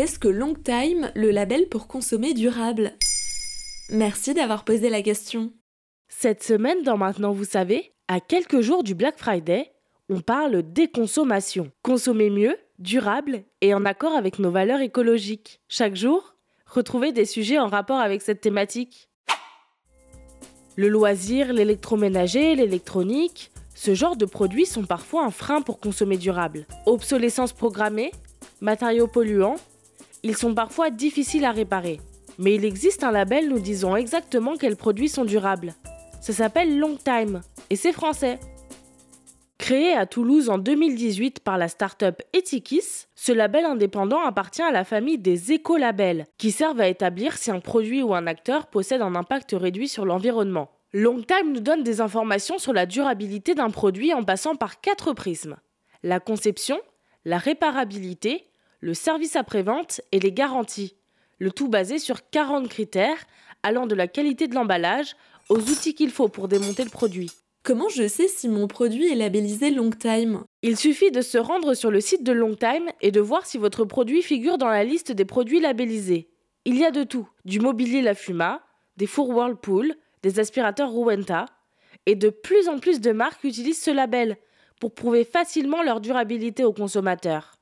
Qu'est-ce que Long Time, le label pour consommer durable? Merci d'avoir posé la question. Cette semaine, dans Maintenant vous savez, à quelques jours du Black Friday, on parle déconsommation. Consommer mieux, durable et en accord avec nos valeurs écologiques. Chaque jour, retrouvez des sujets en rapport avec cette thématique. Le loisir, l'électroménager, l'électronique, ce genre de produits sont parfois un frein pour consommer durable. Obsolescence programmée, matériaux polluants, ils sont parfois difficiles à réparer. Mais il existe un label nous disant exactement quels produits sont durables. Ça s'appelle Long Time et c'est français. Créé à Toulouse en 2018 par la start-up Etikis, ce label indépendant appartient à la famille des écolabels, qui servent à établir si un produit ou un acteur possède un impact réduit sur l'environnement. Longtime nous donne des informations sur la durabilité d'un produit en passant par quatre prismes la conception, la réparabilité, le service après-vente et les garanties. Le tout basé sur 40 critères allant de la qualité de l'emballage aux outils qu'il faut pour démonter le produit. Comment je sais si mon produit est labellisé Long Time? Il suffit de se rendre sur le site de Longtime et de voir si votre produit figure dans la liste des produits labellisés. Il y a de tout, du mobilier La Fuma, des fours Whirlpool, des aspirateurs Rowenta, et de plus en plus de marques utilisent ce label pour prouver facilement leur durabilité aux consommateurs.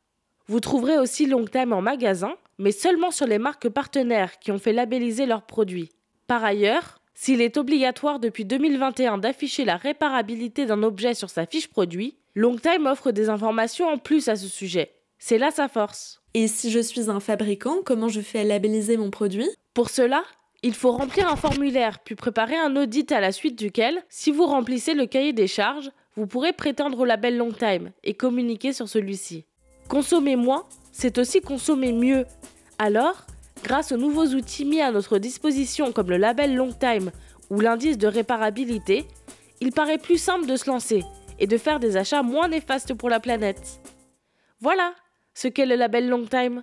Vous trouverez aussi Longtime en magasin, mais seulement sur les marques partenaires qui ont fait labelliser leurs produits. Par ailleurs, s'il est obligatoire depuis 2021 d'afficher la réparabilité d'un objet sur sa fiche produit, Longtime offre des informations en plus à ce sujet. C'est là sa force. Et si je suis un fabricant, comment je fais labelliser mon produit? Pour cela, il faut remplir un formulaire puis préparer un audit à la suite duquel, si vous remplissez le cahier des charges, vous pourrez prétendre au label Longtime et communiquer sur celui-ci. Consommer moins, c'est aussi consommer mieux. Alors, Grâce aux nouveaux outils mis à notre disposition comme le label Long Time ou l'indice de réparabilité, il paraît plus simple de se lancer et de faire des achats moins néfastes pour la planète. Voilà ce qu'est le label Long Time.